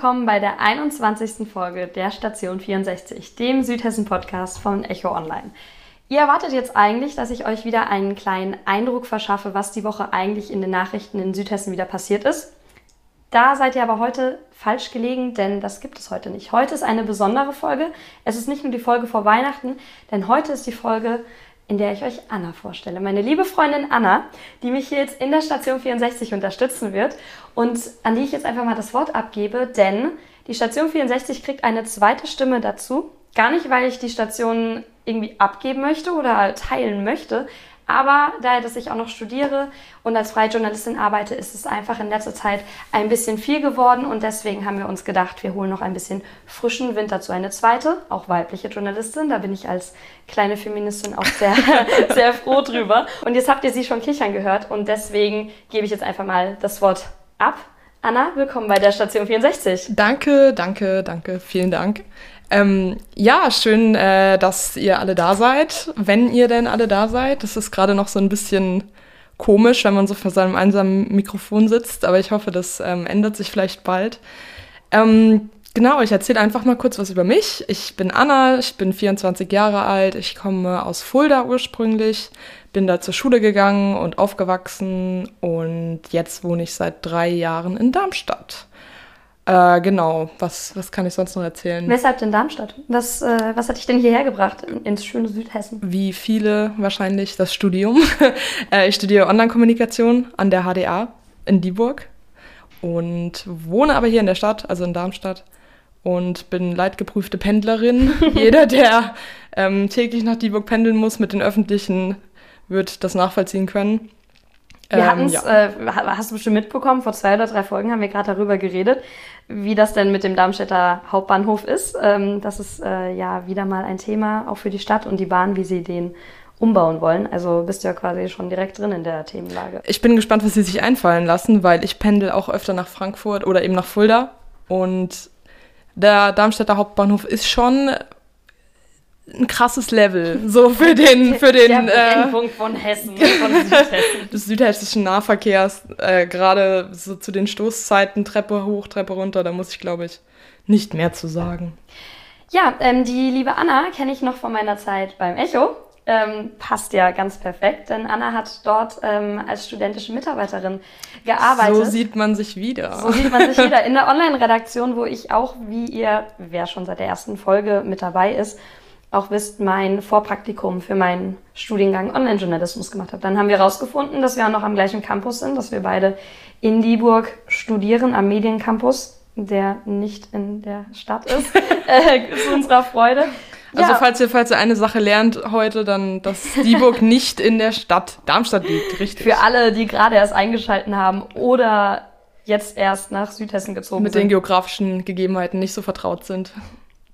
willkommen bei der 21. Folge der Station 64, dem Südhessen-Podcast von Echo Online. Ihr erwartet jetzt eigentlich, dass ich euch wieder einen kleinen Eindruck verschaffe, was die Woche eigentlich in den Nachrichten in Südhessen wieder passiert ist. Da seid ihr aber heute falsch gelegen, denn das gibt es heute nicht. Heute ist eine besondere Folge. Es ist nicht nur die Folge vor Weihnachten, denn heute ist die Folge, in der ich euch Anna vorstelle. Meine liebe Freundin Anna, die mich jetzt in der Station 64 unterstützen wird und an die ich jetzt einfach mal das Wort abgebe, denn die Station 64 kriegt eine zweite Stimme dazu. Gar nicht, weil ich die Station irgendwie abgeben möchte oder teilen möchte, aber da dass ich auch noch studiere und als freie Journalistin arbeite, ist es einfach in letzter Zeit ein bisschen viel geworden und deswegen haben wir uns gedacht, wir holen noch ein bisschen frischen Wind dazu. Eine zweite, auch weibliche Journalistin, da bin ich als kleine Feministin auch sehr, sehr froh drüber. Und jetzt habt ihr sie schon kichern gehört und deswegen gebe ich jetzt einfach mal das Wort ab. Anna, willkommen bei der Station 64. Danke, danke, danke, vielen Dank. Ähm, ja, schön, äh, dass ihr alle da seid, wenn ihr denn alle da seid. Das ist gerade noch so ein bisschen komisch, wenn man so vor seinem einsamen Mikrofon sitzt, aber ich hoffe, das ähm, ändert sich vielleicht bald. Ähm, genau, ich erzähle einfach mal kurz was über mich. Ich bin Anna, ich bin 24 Jahre alt, ich komme aus Fulda ursprünglich, bin da zur Schule gegangen und aufgewachsen und jetzt wohne ich seit drei Jahren in Darmstadt. Äh, genau, was, was kann ich sonst noch erzählen? Weshalb denn Darmstadt? Was, äh, was hat dich denn hierher gebracht ins schöne Südhessen? Wie viele wahrscheinlich das Studium. äh, ich studiere Online-Kommunikation an der HDA in Dieburg und wohne aber hier in der Stadt, also in Darmstadt und bin leidgeprüfte Pendlerin. Jeder, der ähm, täglich nach Dieburg pendeln muss mit den Öffentlichen, wird das nachvollziehen können. Wir ähm, hatten es, ja. äh, hast du bestimmt mitbekommen, vor zwei oder drei Folgen haben wir gerade darüber geredet, wie das denn mit dem Darmstädter Hauptbahnhof ist. Ähm, das ist äh, ja wieder mal ein Thema, auch für die Stadt und die Bahn, wie sie den umbauen wollen. Also bist du ja quasi schon direkt drin in der Themenlage. Ich bin gespannt, was sie sich einfallen lassen, weil ich pendel auch öfter nach Frankfurt oder eben nach Fulda. Und der Darmstädter Hauptbahnhof ist schon ein krasses Level, so für den, für den der äh, von Hessen, von Südhessen. des südhessischen Nahverkehrs, äh, gerade so zu den Stoßzeiten, Treppe hoch, Treppe runter, da muss ich, glaube ich, nicht mehr zu sagen. Ja, ähm, die liebe Anna kenne ich noch von meiner Zeit beim Echo. Ähm, passt ja ganz perfekt, denn Anna hat dort ähm, als studentische Mitarbeiterin gearbeitet. So sieht man sich wieder. So sieht man sich wieder in der Online-Redaktion, wo ich auch, wie ihr, wer schon seit der ersten Folge mit dabei ist, auch wisst, mein Vorpraktikum für meinen Studiengang Online-Journalismus gemacht habe. Dann haben wir herausgefunden, dass wir auch noch am gleichen Campus sind, dass wir beide in Dieburg studieren, am Mediencampus, der nicht in der Stadt ist, äh, zu unserer Freude. Also ja. falls ihr, falls ihr eine Sache lernt heute, dann, dass Dieburg nicht in der Stadt Darmstadt liegt, richtig? Für alle, die gerade erst eingeschalten haben oder jetzt erst nach Südhessen gezogen Mit sind. Mit den geografischen Gegebenheiten nicht so vertraut sind.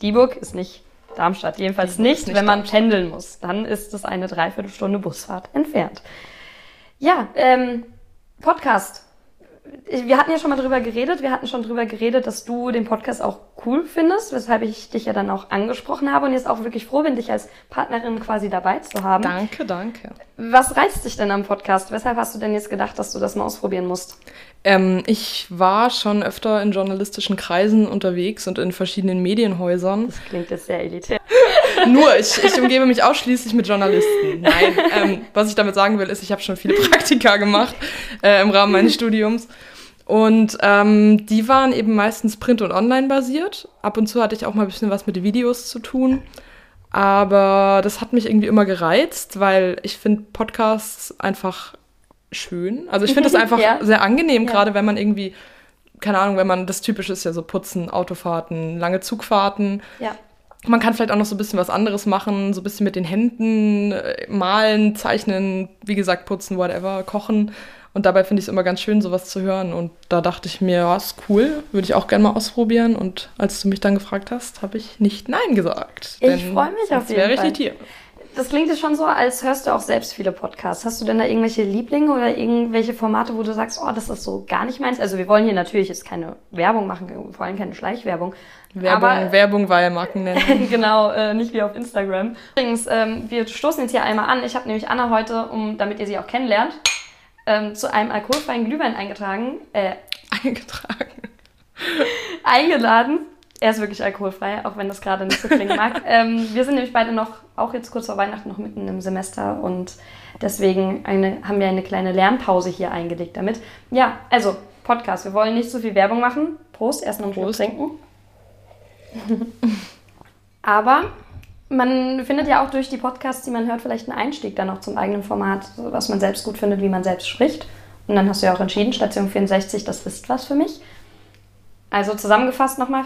Dieburg ist nicht Darmstadt. Jedenfalls nicht, nicht, wenn man Darmstadt. pendeln muss. Dann ist es eine Dreiviertelstunde Busfahrt entfernt. Ja, ähm, Podcast. Wir hatten ja schon mal drüber geredet. Wir hatten schon drüber geredet, dass du den Podcast auch cool findest, weshalb ich dich ja dann auch angesprochen habe und jetzt auch wirklich froh bin, dich als Partnerin quasi dabei zu haben. Danke, danke. Was reizt dich denn am Podcast? Weshalb hast du denn jetzt gedacht, dass du das mal ausprobieren musst? Ähm, ich war schon öfter in journalistischen Kreisen unterwegs und in verschiedenen Medienhäusern. Das klingt jetzt sehr elitär. Nur, ich, ich umgebe mich ausschließlich mit Journalisten. Nein, ähm, was ich damit sagen will, ist, ich habe schon viele Praktika gemacht äh, im Rahmen meines Studiums. Und ähm, die waren eben meistens print- und online basiert. Ab und zu hatte ich auch mal ein bisschen was mit Videos zu tun. Aber das hat mich irgendwie immer gereizt, weil ich finde Podcasts einfach schön. Also ich finde das einfach ja. sehr angenehm, ja. gerade wenn man irgendwie, keine Ahnung, wenn man das typische ist ja so Putzen, Autofahrten, lange Zugfahrten. Ja. Man kann vielleicht auch noch so ein bisschen was anderes machen, so ein bisschen mit den Händen äh, malen, zeichnen, wie gesagt, putzen, whatever, kochen. Und dabei finde ich es immer ganz schön, sowas zu hören. Und da dachte ich mir, ja, ist cool, würde ich auch gerne mal ausprobieren. Und als du mich dann gefragt hast, habe ich nicht Nein gesagt. Ich freue mich auf jeden wäre Fall. Ich die Tiere. Das klingt jetzt schon so, als hörst du auch selbst viele Podcasts. Hast du denn da irgendwelche Lieblinge oder irgendwelche Formate, wo du sagst, oh, das ist so gar nicht meins? Also wir wollen hier natürlich jetzt keine Werbung machen, vor allem keine Schleichwerbung. Werbung, aber, Werbung, weil Marken nennen. genau, äh, nicht wie auf Instagram. Übrigens, ähm, wir stoßen jetzt hier einmal an. Ich habe nämlich Anna heute, um, damit ihr sie auch kennenlernt, ähm, zu einem alkoholfreien Glühwein eingetragen. Äh, eingetragen. eingeladen. Er ist wirklich alkoholfrei, auch wenn das gerade nicht so klingen mag. ähm, wir sind nämlich beide noch, auch jetzt kurz vor Weihnachten, noch mitten im Semester und deswegen eine, haben wir eine kleine Lernpause hier eingelegt damit. Ja, also Podcast. Wir wollen nicht so viel Werbung machen. Prost, erst noch ein Schluck trinken. Aber man findet ja auch durch die Podcasts, die man hört, vielleicht einen Einstieg dann auch zum eigenen Format, was man selbst gut findet, wie man selbst spricht. Und dann hast du ja auch entschieden, Station 64, das ist was für mich. Also zusammengefasst nochmal,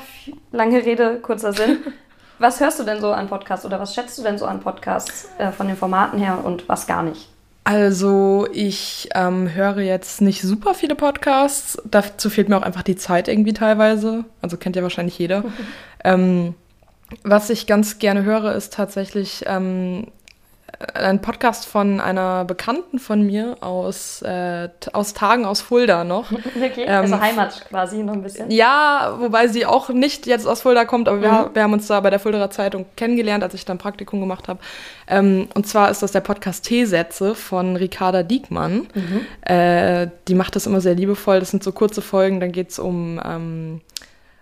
lange Rede, kurzer Sinn. Was hörst du denn so an Podcasts oder was schätzt du denn so an Podcasts äh, von den Formaten her und was gar nicht? Also ich ähm, höre jetzt nicht super viele Podcasts. Dazu fehlt mir auch einfach die Zeit irgendwie teilweise. Also kennt ja wahrscheinlich jeder. ähm, was ich ganz gerne höre, ist tatsächlich ähm, ein Podcast von einer Bekannten von mir aus, äh, aus Tagen aus Fulda noch. Okay, ähm, also Heimat quasi noch ein bisschen. Ja, wobei sie auch nicht jetzt aus Fulda kommt, aber mhm. wir, wir, haben uns da bei der Fuldaer Zeitung kennengelernt, als ich dann Praktikum gemacht habe. Ähm, und zwar ist das der Podcast T-Sätze von Ricarda Diekmann. Mhm. Äh, die macht das immer sehr liebevoll. Das sind so kurze Folgen, dann geht es um... Ähm,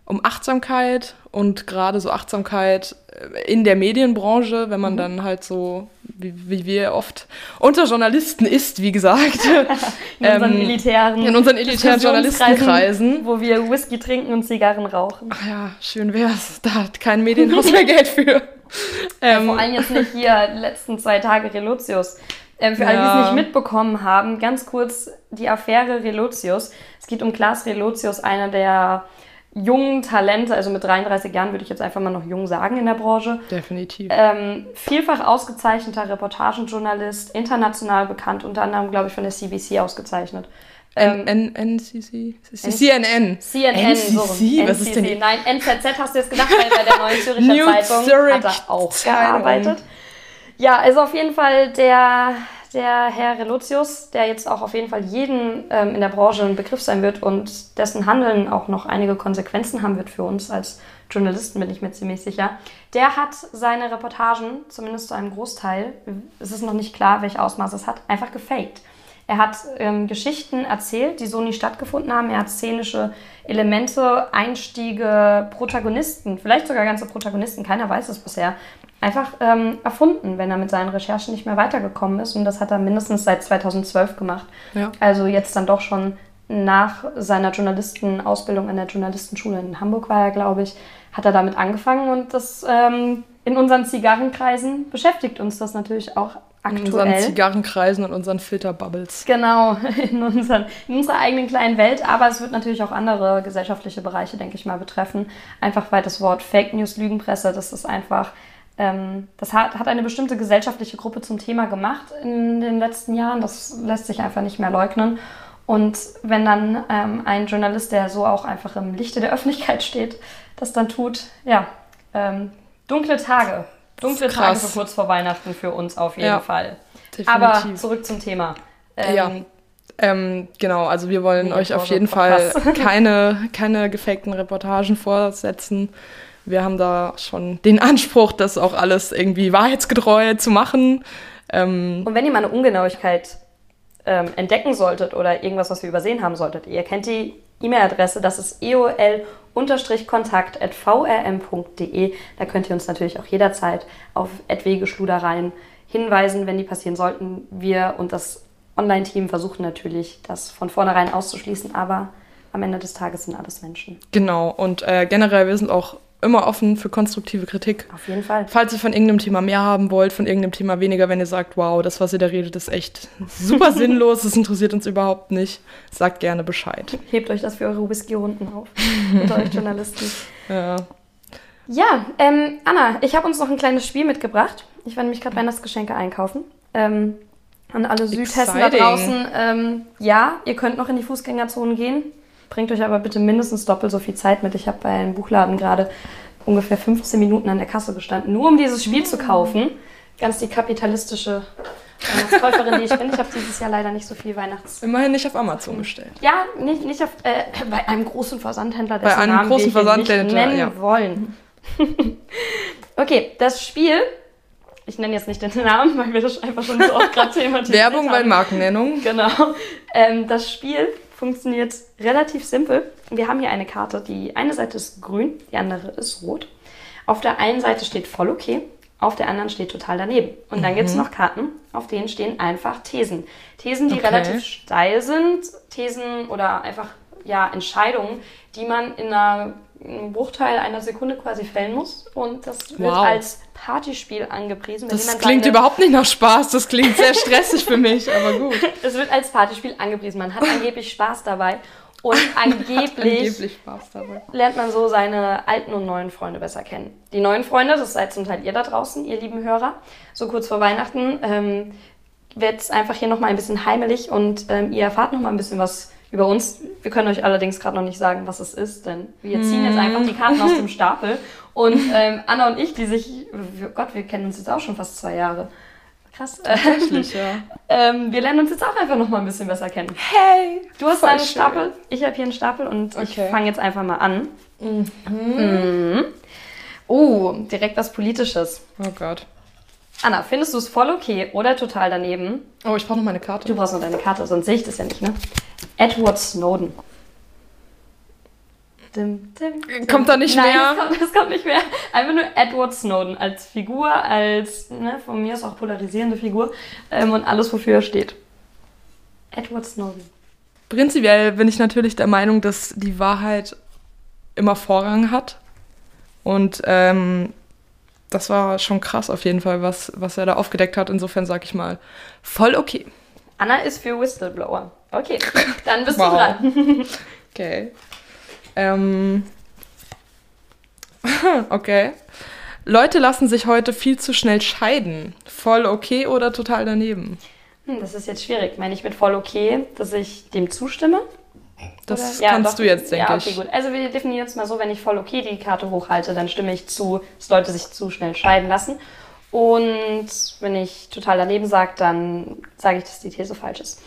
um Achtsamkeit und gerade so Achtsamkeit äh, in der Medienbranche, wenn man mhm. dann halt so, wie, wie, wir oft unter Journalisten ist, wie gesagt. in unseren ähm, elitären, in unseren elitären Journalistenkreisen. Wo wir Whisky trinken und Zigarren rauchen. Ach ja, schön wär's. Da hat kein Medienhaus mehr Geld für. Ähm, vor allem jetzt nicht hier letzten zwei Tage Relotius. Ähm, für ja. alle, die es nicht mitbekommen haben, ganz kurz die Affäre Relotius. Es geht um Klaas Relotius, einer der jungen Talente, also mit 33 Jahren würde ich jetzt einfach mal noch jung sagen in der Branche. Definitiv. Ähm, vielfach ausgezeichneter Reportagenjournalist, international bekannt, unter anderem, glaube ich, von der CBC ausgezeichnet. Ähm, NCC? CNN. CNN, NCC, was ist denn? Nein, NZZ hast du jetzt gedacht, weil bei der Neuen Züricher New Zeitung hat er auch gearbeitet. Ja, also auf jeden Fall der der Herr Relotius, der jetzt auch auf jeden Fall jeden ähm, in der Branche ein Begriff sein wird und dessen Handeln auch noch einige Konsequenzen haben wird für uns als Journalisten, bin ich mir ziemlich sicher. Der hat seine Reportagen, zumindest zu einem Großteil, es ist noch nicht klar, welche Ausmaße es hat, einfach gefaked. Er hat ähm, Geschichten erzählt, die so nie stattgefunden haben. Er hat szenische Elemente, Einstiege, Protagonisten, vielleicht sogar ganze Protagonisten, keiner weiß es bisher, einfach ähm, erfunden, wenn er mit seinen Recherchen nicht mehr weitergekommen ist. Und das hat er mindestens seit 2012 gemacht. Ja. Also jetzt dann doch schon nach seiner Journalistenausbildung an der Journalistenschule in Hamburg war er, glaube ich, hat er damit angefangen und das ähm, in unseren Zigarrenkreisen beschäftigt uns das natürlich auch aktuell. In unseren Zigarrenkreisen und unseren Filterbubbles. Genau, in, unseren, in unserer eigenen kleinen Welt, aber es wird natürlich auch andere gesellschaftliche Bereiche, denke ich mal, betreffen. Einfach weil das Wort Fake News, Lügenpresse, das ist einfach das hat, hat eine bestimmte gesellschaftliche Gruppe zum Thema gemacht in den letzten Jahren. Das lässt sich einfach nicht mehr leugnen. Und wenn dann ähm, ein Journalist, der so auch einfach im Lichte der Öffentlichkeit steht, das dann tut, ja, ähm, dunkle Tage. Dunkle Tage für kurz vor Weihnachten für uns auf jeden ja, Fall. Definitiv. Aber zurück zum Thema. Ähm, ja. Ähm, genau, also wir wollen euch auf jeden Fall keine, keine gefakten Reportagen vorsetzen wir haben da schon den Anspruch, das auch alles irgendwie wahrheitsgetreu zu machen. Ähm und wenn ihr mal eine Ungenauigkeit ähm, entdecken solltet oder irgendwas, was wir übersehen haben solltet, ihr kennt die E-Mail-Adresse, das ist eol-kontakt.vrm.de. Da könnt ihr uns natürlich auch jederzeit auf etwaige Schludereien hinweisen, wenn die passieren sollten. Wir und das Online-Team versuchen natürlich, das von vornherein auszuschließen, aber am Ende des Tages sind alles Menschen. Genau, und äh, generell, wir sind auch immer offen für konstruktive Kritik. Auf jeden Fall. Falls ihr von irgendeinem Thema mehr haben wollt, von irgendeinem Thema weniger, wenn ihr sagt, wow, das, was ihr da redet, ist echt super sinnlos, das interessiert uns überhaupt nicht, sagt gerne Bescheid. Hebt euch das für eure Whisky-Runden auf, unter euch Journalisten. Ja. Ja, ähm, Anna, ich habe uns noch ein kleines Spiel mitgebracht. Ich werde nämlich gerade Weihnachtsgeschenke einkaufen. Ähm, an alle Südhessen Exciting. da draußen. Ähm, ja, ihr könnt noch in die Fußgängerzonen gehen. Bringt euch aber bitte mindestens doppelt so viel Zeit mit. Ich habe bei einem Buchladen gerade ungefähr 15 Minuten an der Kasse gestanden, nur um dieses Spiel zu kaufen. Ganz die kapitalistische Weihnachtskäuferin, die ich bin. Ich habe dieses Jahr leider nicht so viel Weihnachts... Immerhin nicht auf Amazon bestellt. Ja, nicht, nicht auf, äh, bei einem großen Versandhändler, dessen bei einem Namen großen Versandhändler, nicht nennen ja. wollen. okay, das Spiel ich nenne jetzt nicht den Namen, weil wir das einfach schon so oft gerade thematisiert Werbung haben. bei Markennennung. Genau. Ähm, das Spiel funktioniert relativ simpel. Wir haben hier eine Karte, die eine Seite ist grün, die andere ist rot. Auf der einen Seite steht voll okay, auf der anderen steht total daneben. Und dann gibt es noch Karten, auf denen stehen einfach Thesen. Thesen, die Okay. relativ steil sind, Thesen oder einfach ja, Entscheidungen, die man in einer, einem Bruchteil einer Sekunde quasi fällen muss. Und das wird Wow. als Partyspiel angepriesen. Das klingt seine- überhaupt nicht nach Spaß, das klingt sehr stressig für mich, aber gut. Es wird als Partyspiel angepriesen. Man hat angeblich Spaß dabei. Und angeblich, Angeblich Spaß dabei. lernt man so seine alten und neuen Freunde besser kennen. Die neuen Freunde, das seid zum Teil ihr da draußen, ihr lieben Hörer. So kurz vor Weihnachten ähm, wird es einfach hier nochmal ein bisschen heimelig und ähm, ihr erfahrt nochmal ein bisschen was über uns. Wir können euch allerdings gerade noch nicht sagen, was es ist, denn wir ziehen jetzt einfach die Karten aus dem Stapel. Und ähm, Anna und ich, die sich, oh Gott, wir kennen uns jetzt auch schon fast zwei Jahre. Krass. Tatsächlich, ja. Ähm, wir lernen uns jetzt auch einfach noch mal ein bisschen besser kennen. Hey! Du hast einen schön. Stapel, ich habe hier einen Stapel und ich Okay. fange jetzt einfach mal an. Mhm. Oh, direkt was Politisches. Oh Gott. Anna, findest du es voll okay oder total daneben? Oh, ich brauche noch meine Karte. Du brauchst noch deine Karte, sonst sehe ich das ja nicht, ne? Edward Snowden. Dim, dim, dim. Kommt da nicht Nein, mehr? Das kommt, das kommt nicht mehr. Einfach nur Edward Snowden als Figur, als ne, von mir ist auch polarisierende Figur ähm, und alles, wofür er steht. Edward Snowden. Prinzipiell bin ich natürlich der Meinung, dass die Wahrheit immer Vorrang hat. Und ähm, das war schon krass auf jeden Fall, was, was er da aufgedeckt hat. Insofern sage ich mal, voll okay. Anna ist für Whistleblower. Okay, dann bist Wow. du dran. Okay. Ähm. okay. Leute lassen sich heute viel zu schnell scheiden. Voll okay oder total daneben? Hm, das ist jetzt schwierig. Meine ich mit voll okay, dass ich dem zustimme? Das Oder? Ja, kannst doch. du jetzt, denke ja, okay, ich. gut. Also wir definieren es mal so, wenn ich voll okay die Karte hochhalte, dann stimme ich zu, dass Leute sich zu schnell scheiden lassen. Und wenn ich total daneben sage, dann sage ich, dass die These falsch ist.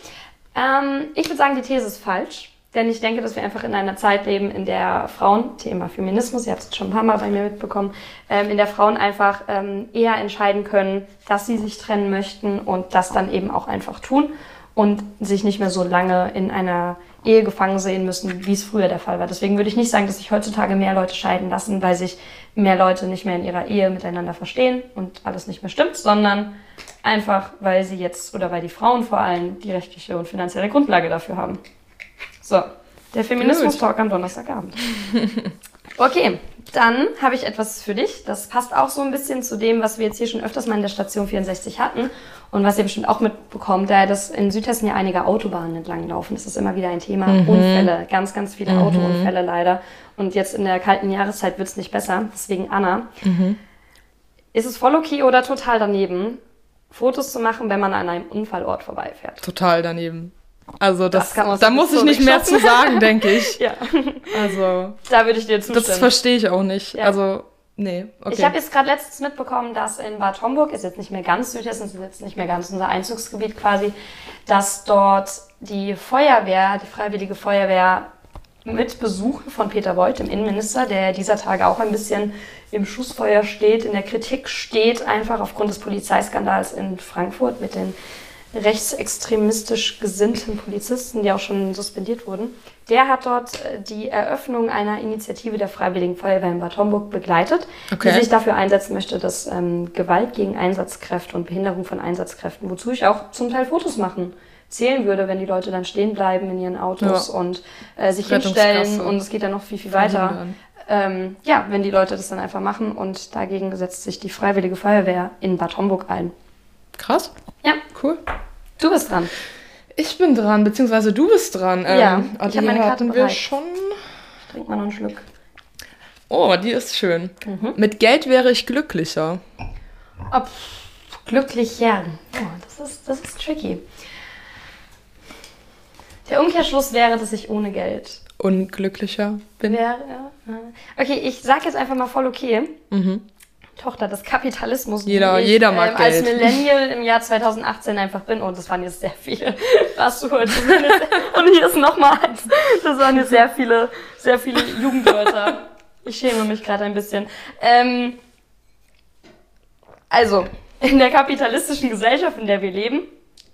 Ähm, ich würde sagen, die These ist falsch. Denn ich denke, dass wir einfach in einer Zeit leben, in der Frauen, Thema Feminismus, ihr habt es schon ein paar Mal bei mir mitbekommen, ähm, in der Frauen einfach ähm, eher entscheiden können, dass sie sich trennen möchten und das dann eben auch einfach tun und sich nicht mehr so lange in einer Ehe gefangen sehen müssen, wie es früher der Fall war. Deswegen würde ich nicht sagen, dass sich heutzutage mehr Leute scheiden lassen, weil sich mehr Leute nicht mehr in ihrer Ehe miteinander verstehen und alles nicht mehr stimmt, sondern einfach, weil sie jetzt oder weil die Frauen vor allem die rechtliche und finanzielle Grundlage dafür haben. So, der Feminismus-Talk am Donnerstagabend. Okay, dann habe ich etwas für dich. Das passt auch so ein bisschen zu dem, was wir jetzt hier schon öfters mal in der Station 64 hatten und was ihr bestimmt auch mitbekommt, da das in Südhessen ja einige Autobahnen entlang laufen. Das ist immer wieder ein Thema. Unfälle, ganz, ganz viele Autounfälle leider. Und jetzt in der kalten Jahreszeit wird es nicht besser. Deswegen Anna, ist es voll okay oder total daneben, Fotos zu machen, wenn man an einem Unfallort vorbeifährt? Total daneben. Also das, Das kann man da muss ich nicht mehr zu sagen, denke ich. Ja, Also da würde ich dir zustimmen. das verstehe ich auch nicht. Ja. Also nee, okay. Ich habe jetzt gerade letztens mitbekommen, dass in Bad Homburg, ist jetzt nicht mehr ganz Südhessen, ist jetzt nicht mehr ganz unser Einzugsgebiet quasi, dass dort die Feuerwehr, die Freiwillige Feuerwehr mit Besuchen von Peter Beuth, dem Innenminister, der dieser Tage auch ein bisschen im Schussfeuer steht, in der Kritik steht, einfach aufgrund des Polizeiskandals in Frankfurt mit den rechtsextremistisch gesinnten Polizisten, die auch schon suspendiert wurden. Der hat dort äh, die Eröffnung einer Initiative der Freiwilligen Feuerwehr in Bad Homburg begleitet, Okay. die sich dafür einsetzen möchte, dass ähm, Gewalt gegen Einsatzkräfte und Behinderung von Einsatzkräften, wozu ich auch zum Teil Fotos machen zählen würde, wenn die Leute dann stehen bleiben in ihren Autos Ja. und äh, sich hinstellen und es geht dann noch viel, viel weiter. Ähm, ja, wenn die Leute das dann einfach machen und dagegen setzt sich die Freiwillige Feuerwehr in Bad Homburg ein. Krass. Ja, Cool. du bist dran. Ich bin dran, beziehungsweise du bist dran. Ja, ähm, ich die hab meine Karte hatten wir schon. Trink mal noch einen Schluck. Oh, die ist schön. Mhm. Mit Geld wäre ich glücklicher. Pff, glücklicher. Oh, das ist, das ist tricky. Der Umkehrschluss wäre, dass ich ohne Geld Unglücklicher bin. wäre. ja. Okay, ich sag jetzt einfach mal voll okay. Mhm. Tochter des Kapitalismus. die Jeder- ich, jeder mag als Geld. Millennial im Jahr 2018 einfach bin. Und das waren jetzt sehr viele. Du heute. jetzt- Und hier ist nochmal eins. Das waren jetzt sehr viele, sehr viele Jugendwörter. Ich schäme mich gerade ein bisschen. Ähm, also, in der kapitalistischen Gesellschaft, in der wir leben,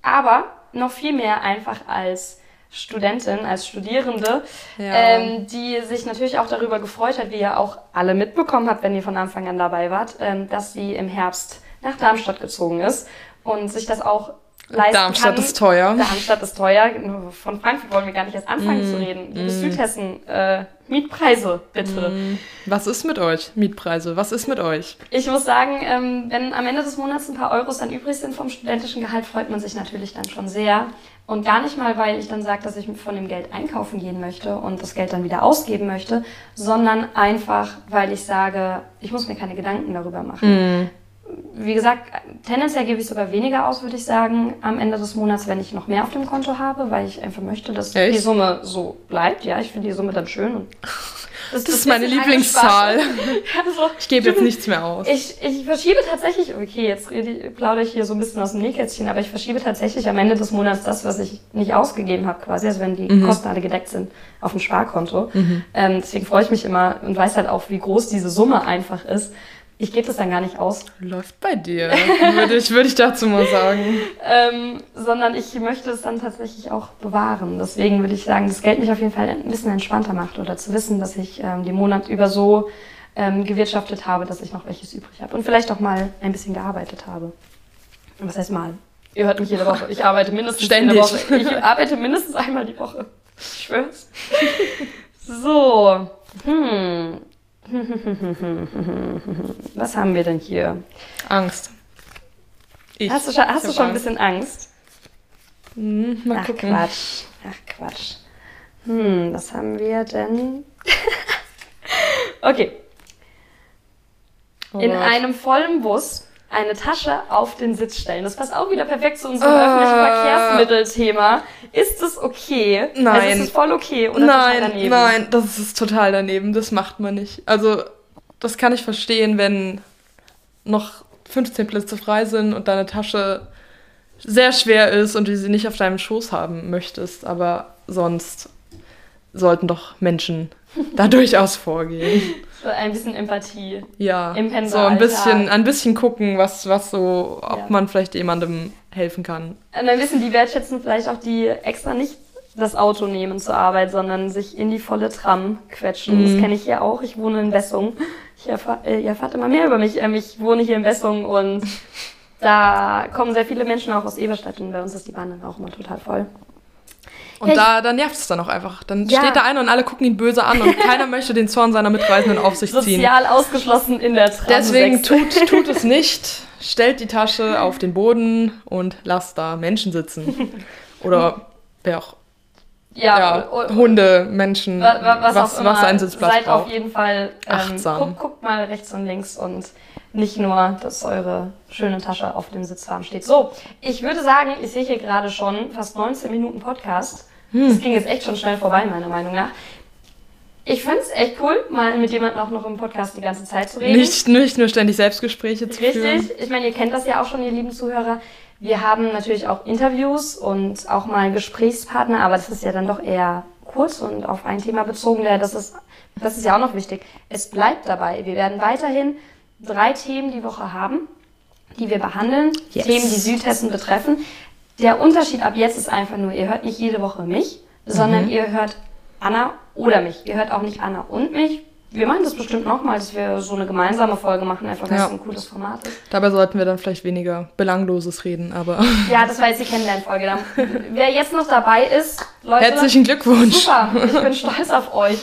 aber noch viel mehr einfach als Studentin, als Studierende, ja. ähm, die sich natürlich auch darüber gefreut hat, wie ihr auch alle mitbekommen habt, wenn ihr von Anfang an dabei wart, ähm, dass sie im Herbst nach Darmstadt gezogen ist und sich das auch leisten Darmstadt kann. ist teuer. Darmstadt ist teuer. Von Frankfurt wollen wir gar nicht erst anfangen mm, zu reden. Liebe mm. Südhessen, äh, Mietpreise, bitte. Mm. Was ist mit euch? Mietpreise, was ist mit euch? Ich muss sagen, ähm, wenn am Ende des Monats ein paar Euros dann übrig sind vom studentischen Gehalt, freut man sich natürlich dann schon sehr. Und gar nicht mal, weil ich dann sage, dass ich von dem Geld einkaufen gehen möchte und das Geld dann wieder ausgeben möchte, sondern einfach, weil ich sage, ich muss mir keine Gedanken darüber machen. Wie gesagt, tendenziell gebe ich sogar weniger aus, würde ich sagen, am Ende des Monats, wenn ich noch mehr auf dem Konto habe, weil ich einfach möchte, dass Echt? die Summe so bleibt. Ja, ich finde die Summe dann schön. Und das, das, ist meine Lieblingszahl. also, ich gebe jetzt nichts mehr aus. Ich, ich verschiebe tatsächlich, okay, jetzt plaudere ich hier so ein bisschen aus dem Nähkästchen, aber ich verschiebe tatsächlich am Ende des Monats das, was ich nicht ausgegeben habe, quasi, also wenn die mhm. Kosten alle gedeckt sind, auf dem Sparkonto. Mhm. Ähm, deswegen freue ich mich immer und weiß halt auch, wie groß diese Summe einfach ist. Ich gebe das dann gar nicht aus. Läuft bei dir, würde ich, würde ich dazu mal sagen. ähm, sondern ich möchte es dann tatsächlich auch bewahren. Deswegen würde ich sagen, das Geld mich auf jeden Fall ein bisschen entspannter macht oder zu wissen, dass ich ähm, den Monat über so ähm, gewirtschaftet habe, dass ich noch welches übrig habe und vielleicht auch mal ein bisschen gearbeitet habe. Was heißt mal? Ihr hört mich jede Woche. Ich arbeite mindestens Ständig. jede Woche. Ich arbeite mindestens einmal die Woche. Ich schwör's. So. Hm. Was haben wir denn hier? Angst. Ich. Hast du schon, hast du schon ein bisschen Angst? Hm, mal Ach, gucken. Quatsch. Ach, Quatsch. Hm, was haben wir denn? okay. Oh In einem vollen Bus eine Tasche auf den Sitz stellen. Das passt auch wieder perfekt zu unserem uh, öffentlichen Verkehrsmittelthema. Ist es okay? Nein. Also ist es voll okay oder nein, daneben? Nein, das ist total daneben. Das macht man nicht. Also, das kann ich verstehen, wenn noch 15 Plätze frei sind und deine Tasche sehr schwer ist und du sie nicht auf deinem Schoß haben möchtest. Aber sonst sollten doch Menschen da durchaus vorgehen. Ein bisschen Empathie. Ja. Im so ein bisschen, ein bisschen gucken, was, was so, ob ja. man vielleicht jemandem helfen kann. Und ein bisschen die wertschätzen vielleicht auch die extra nicht das Auto nehmen zur Arbeit, sondern sich in die volle Tram quetschen. Mhm. Das kenne ich ja auch. Ich wohne in Wessung. Ich erfahre, äh, ihr erfahrt immer mehr über mich. Ähm, ich wohne hier in Wessung und da kommen sehr viele Menschen auch aus Eberstadt und bei uns ist die Bahn dann auch immer total voll. Und hey, da, da nervt es dann auch einfach. Dann ja. steht da einer und alle gucken ihn böse an und keiner möchte den Zorn seiner Mitreisenden auf sich ziehen. Sozial ausgeschlossen in der Tram Deswegen tut, tut es nicht. Stellt die Tasche auf den Boden und lasst da Menschen sitzen. Oder wer auch. Ja, ja Hunde, Menschen, was, was, was ein Sitzplatz Seid braucht. auf jeden Fall ähm, achtsam. Guckt, guckt mal rechts und links und nicht nur, dass eure schöne Tasche auf dem Sitzrahmen steht. So, ich würde sagen, ich sehe hier gerade schon fast 19 Minuten Podcast. Hm. Das ging jetzt echt schon schnell vorbei, meiner Meinung nach. Ich fand es echt cool, mal mit jemandem auch noch im Podcast die ganze Zeit zu reden. Nicht, nicht nur ständig Selbstgespräche zu Richtig. führen. Richtig. Ich meine, ihr kennt das ja auch schon, ihr lieben Zuhörer. Wir haben natürlich auch Interviews und auch mal Gesprächspartner, aber das ist ja dann doch eher kurz und auf ein Thema bezogen. Das ist, das ist ja auch noch wichtig. Es bleibt dabei. Wir werden weiterhin drei Themen die Woche haben, die wir behandeln, yes. Themen, die Südhessen betreffen. Der Unterschied ab jetzt ist einfach nur, ihr hört nicht jede Woche mich, sondern mhm. ihr hört Anna oder mich. Ihr hört auch nicht Anna und mich. Wir machen das bestimmt nochmal, dass wir so eine gemeinsame Folge machen, einfach weil ja. es ein cooles Format ist. Dabei sollten wir dann vielleicht weniger Belangloses reden, aber. Ja, das war jetzt die Kennenlernfolge. Wer jetzt noch dabei ist, Leute. Herzlichen Glückwunsch. Super, ich bin stolz auf euch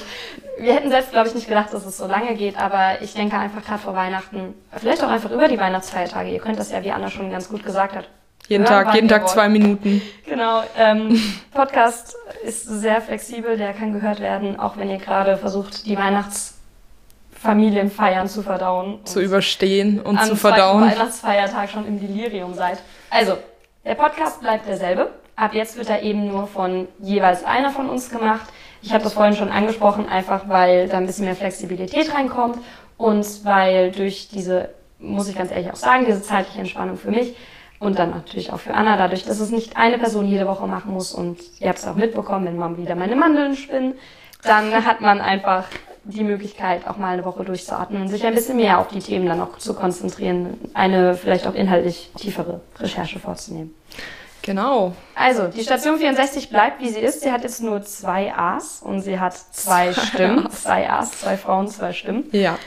wir hätten selbst, glaube ich, nicht gedacht, dass es so lange geht, aber ich denke einfach gerade vor Weihnachten, vielleicht auch einfach über die Weihnachtsfeiertage. Ihr könnt das ja, wie Anna schon ganz gut gesagt hat. Jeden Hören, Tag, jeden Tag zwei Minuten. Genau. Ähm, Podcast ist sehr flexibel, der kann gehört werden, auch wenn ihr gerade versucht, die Weihnachtsfamilienfeiern zu verdauen. Zu überstehen und zu verdauen. Am Weihnachtsfeiertag schon im Delirium seid. Also, der Podcast bleibt derselbe. Ab jetzt wird er eben nur von jeweils einer von uns gemacht. Ich habe das vorhin schon angesprochen, einfach weil da ein bisschen mehr Flexibilität reinkommt und weil durch diese, muss ich ganz ehrlich auch sagen, diese zeitliche Entspannung für mich und dann natürlich auch für Anna, dadurch, dass es nicht eine Person jede Woche machen muss und ihr habt es auch mitbekommen, wenn man wieder meine Mandeln spinnt, dann hat man einfach die Möglichkeit, auch mal eine Woche durchzuatmen und sich ein bisschen mehr auf die Themen dann auch zu konzentrieren, eine vielleicht auch inhaltlich tiefere Recherche vorzunehmen. Genau. Also, die Station 64 bleibt, wie sie ist. Sie hat jetzt nur zwei A's und sie hat zwei Stimmen. zwei A's, zwei Frauen, zwei Stimmen. Ja.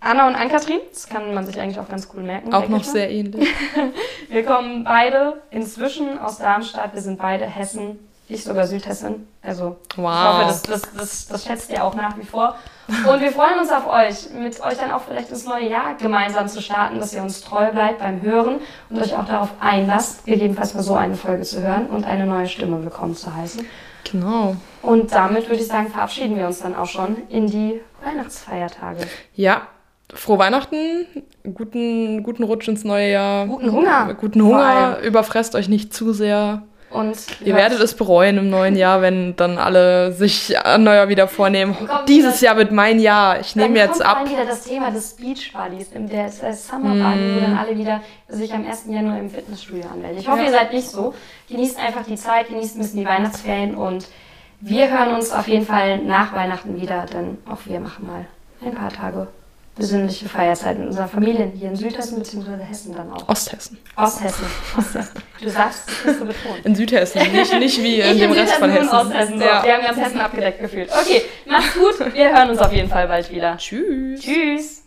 Anna und Ann-Kathrin, das kann man sich eigentlich auch ganz cool merken. Auch noch sehr ähnlich. Wir kommen beide inzwischen aus Darmstadt. Wir sind beide Hessen, ich sogar Südhessen. Also wow. ich hoffe, das, das, das, das schätzt ihr auch nach wie vor. Und wir freuen uns auf euch, mit euch dann auch vielleicht ins neue Jahr gemeinsam zu starten, dass ihr uns treu bleibt beim Hören und euch auch darauf einlasst, gegebenenfalls mal so eine Folge zu hören und eine neue Stimme willkommen zu heißen. Genau. Und damit würde ich sagen, verabschieden wir uns dann auch schon in die Weihnachtsfeiertage. Ja, frohe Weihnachten, guten, guten Rutsch ins neue Jahr. Guten Hunger. Guten Hunger, überfresst euch nicht zu sehr. Und ihr werdet es bereuen im neuen Jahr, wenn dann alle sich Neujahr wieder vornehmen. Dieses Jahr wird mein Jahr. Ich nehme jetzt ab. Dann wieder das Thema des Beach Buddies, der, der Summer Buddy, mm. wo dann alle wieder sich am 1. Januar im Fitnessstudio anmelden. Ich hoffe, ja. ihr seid nicht so. Genießt einfach die Zeit, genießt ein bisschen die Weihnachtsferien und wir hören uns auf jeden Fall nach Weihnachten wieder, denn auch wir machen mal ein paar Tage besinnliche Feierzeit in unserer Familie hier in Südhessen bzw. Hessen dann auch. Osthessen. Osthessen. Osthessen. Du sagst, bist du betont. In Südhessen, nicht, nicht wie in dem Rest von Hessen. Osthessen. So. Ja. Wir haben ganz Hessen abgedeckt gefühlt. Okay, macht's gut. Wir hören uns auf jeden Fall bald wieder. Tschüss. Tschüss.